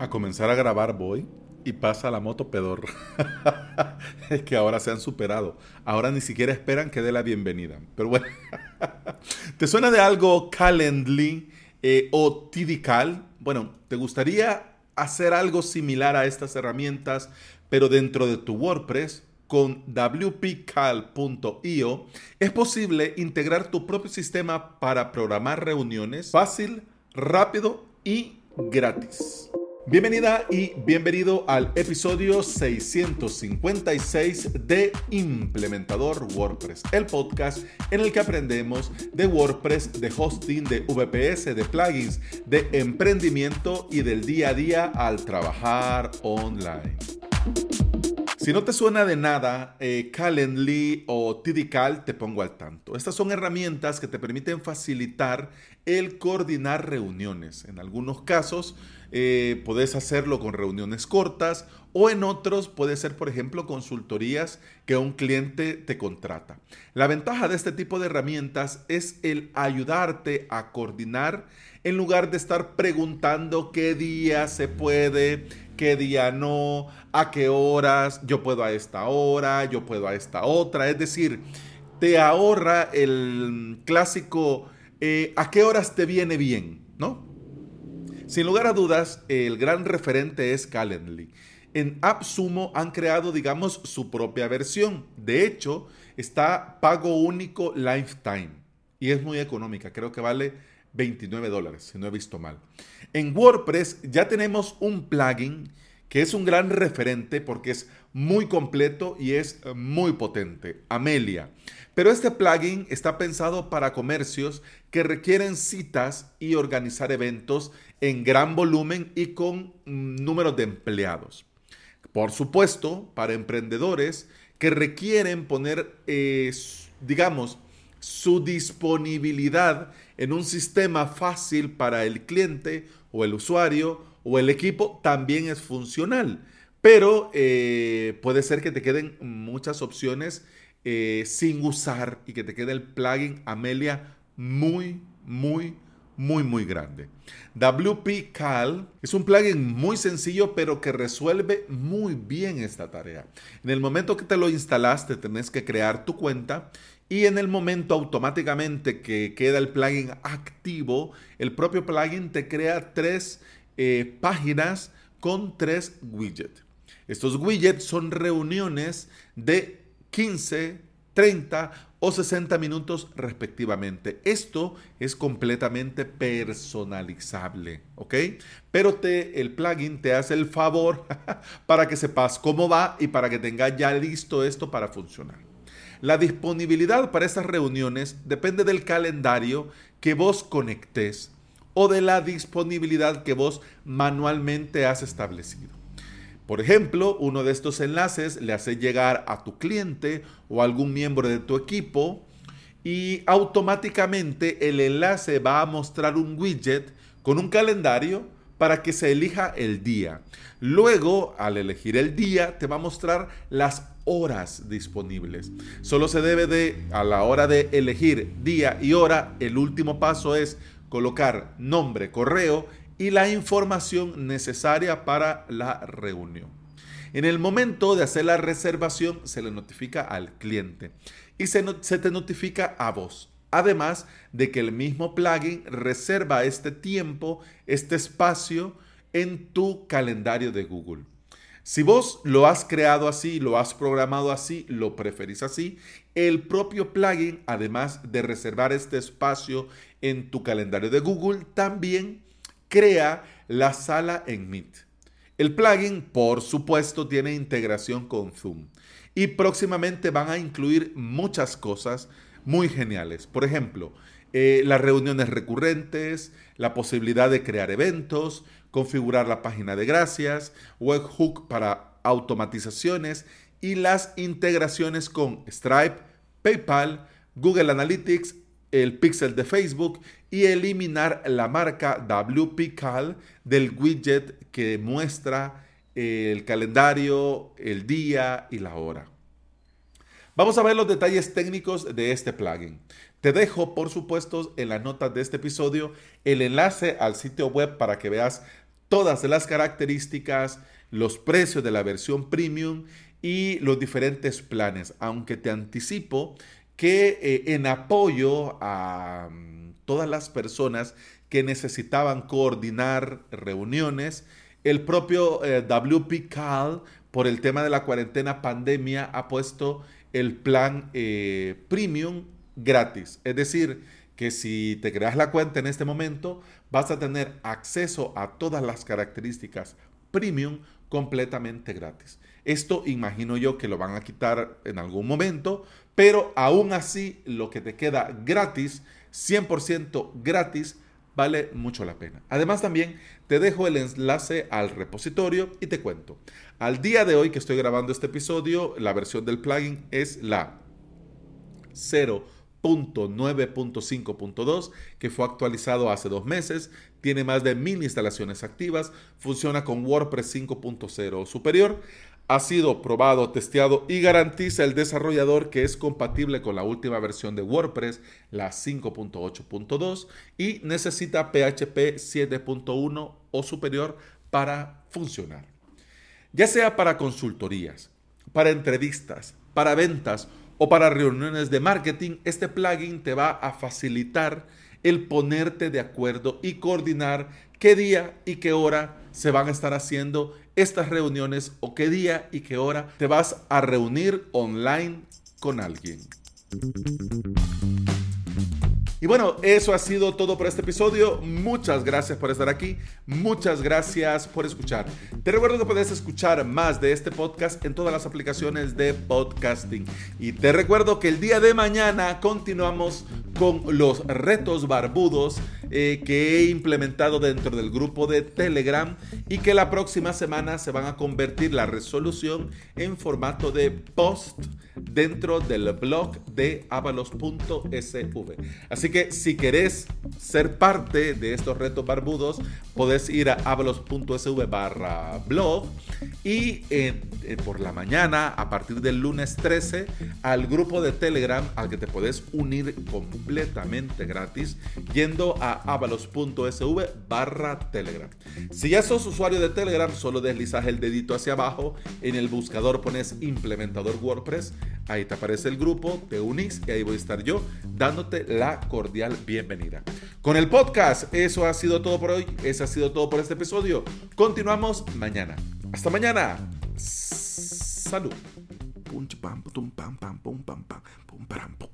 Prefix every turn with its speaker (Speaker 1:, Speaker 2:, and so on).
Speaker 1: A comenzar a grabar voy y pasa la moto pedor. es que ahora se han superado. Ahora ni siquiera esperan que dé la bienvenida. Pero bueno, ¿te suena de algo Calendly eh, o Tidical? Bueno, ¿te gustaría hacer algo similar a estas herramientas, pero dentro de tu WordPress? Con wpcal.io es posible integrar tu propio sistema para programar reuniones fácil, rápido y gratis. Bienvenida y bienvenido al episodio 656 de Implementador WordPress, el podcast en el que aprendemos de WordPress, de hosting, de VPS, de plugins, de emprendimiento y del día a día al trabajar online. Si no te suena de nada, eh, Calendly o Tidical te pongo al tanto. Estas son herramientas que te permiten facilitar el coordinar reuniones. En algunos casos, eh, puedes hacerlo con reuniones cortas o en otros puede ser, por ejemplo, consultorías que un cliente te contrata. La ventaja de este tipo de herramientas es el ayudarte a coordinar en lugar de estar preguntando qué día se puede, qué día no, a qué horas, yo puedo a esta hora, yo puedo a esta otra. Es decir, te ahorra el clásico eh, a qué horas te viene bien, ¿no? Sin lugar a dudas, el gran referente es Calendly. En AppSumo han creado, digamos, su propia versión. De hecho, está pago único lifetime y es muy económica. Creo que vale 29 dólares, si no he visto mal. En WordPress ya tenemos un plugin que es un gran referente porque es muy completo y es muy potente, Amelia. Pero este plugin está pensado para comercios que requieren citas y organizar eventos en gran volumen y con mm, números de empleados. Por supuesto, para emprendedores que requieren poner, eh, digamos, su disponibilidad en un sistema fácil para el cliente o el usuario o el equipo también es funcional. Pero eh, puede ser que te queden muchas opciones eh, sin usar y que te quede el plugin Amelia muy, muy, muy, muy grande. WP Cal es un plugin muy sencillo, pero que resuelve muy bien esta tarea. En el momento que te lo instalaste, tenés que crear tu cuenta y en el momento automáticamente que queda el plugin activo, el propio plugin te crea tres eh, páginas con tres widgets. Estos widgets son reuniones de 15, 30 o 60 minutos respectivamente. Esto es completamente personalizable, ¿ok? Pero te, el plugin te hace el favor para que sepas cómo va y para que tengas ya listo esto para funcionar. La disponibilidad para estas reuniones depende del calendario que vos conectes o de la disponibilidad que vos manualmente has establecido. Por ejemplo, uno de estos enlaces le hace llegar a tu cliente o a algún miembro de tu equipo y automáticamente el enlace va a mostrar un widget con un calendario para que se elija el día. Luego, al elegir el día, te va a mostrar las horas disponibles. Solo se debe de, a la hora de elegir día y hora, el último paso es colocar nombre, correo y la información necesaria para la reunión. En el momento de hacer la reservación se le notifica al cliente y se, se, te notifica a vos. Además de que el mismo plugin reserva este tiempo, este espacio en tu calendario de Google. Si vos lo has creado así, lo has programado así, lo preferís así, el propio plugin, además de reservar este espacio en tu calendario de Google, también crea la sala en Meet. El plugin, por supuesto, tiene integración con Zoom y próximamente van a incluir muchas cosas muy geniales. Por ejemplo, eh, las reuniones recurrentes, la posibilidad de crear eventos, configurar la página de gracias, webhook para automatizaciones y las integraciones con Stripe, PayPal, Google Analytics, el pixel de Facebook y eliminar la marca WPCal del widget que muestra el calendario, el día y la hora. Vamos a ver los detalles técnicos de este plugin. Te dejo, por supuesto, en las notas de este episodio el enlace al sitio web para que veas todas las características, los precios de la versión premium y los diferentes planes, aunque te anticipo que eh, en apoyo a mm, todas las personas que necesitaban coordinar reuniones, el propio eh, WP Cal, por el tema de la cuarentena pandemia, ha puesto el plan eh, premium gratis. Es decir, que si te creas la cuenta en este momento, vas a tener acceso a todas las características premium completamente gratis. Esto imagino yo que lo van a quitar en algún momento, pero aún así lo que te queda gratis, 100% gratis, vale mucho la pena. Además también te dejo el enlace al repositorio y te cuento. Al día de hoy que estoy grabando este episodio, la versión del plugin es la 0.9.5.2 que fue actualizado hace dos meses, tiene más de mil instalaciones activas, funciona con WordPress 5.0 superior ha sido probado, testeado y garantiza el desarrollador que es compatible con la última versión de WordPress, la 5.8.2, y necesita PHP 7.1 o superior para funcionar. Ya sea para consultorías, para entrevistas, para ventas o para reuniones de marketing, este plugin te va a facilitar el ponerte de acuerdo y coordinar qué día y qué hora se van a estar haciendo estas reuniones o qué día y qué hora te vas a reunir online con alguien. Y bueno, eso ha sido todo por este episodio. Muchas gracias por estar aquí. Muchas gracias por escuchar. Te recuerdo que puedes escuchar más de este podcast en todas las aplicaciones de podcasting. Y te recuerdo que el día de mañana continuamos con los retos barbudos eh, que he implementado dentro del grupo de Telegram y que la próxima semana se van a convertir la resolución en formato de post dentro del blog de avalos.sv. Así que si querés ser parte de estos retos barbudos, podés ir a avalos.sv barra blog y eh, por la mañana, a partir del lunes 13, al grupo de Telegram al que te podés unir completamente gratis yendo a avalos.sv barra Telegram. Si ya sos usuario de Telegram, solo deslizas el dedito hacia abajo, en el buscador pones implementador WordPress, ahí te aparece el grupo, te unís y ahí voy a estar yo dándote la cordial bienvenida. Con el podcast, eso ha sido todo por hoy, eso ha sido todo por este episodio. Continuamos mañana. Hasta mañana. Salud. pum pam pum pam pam pum pam pam pum pam pum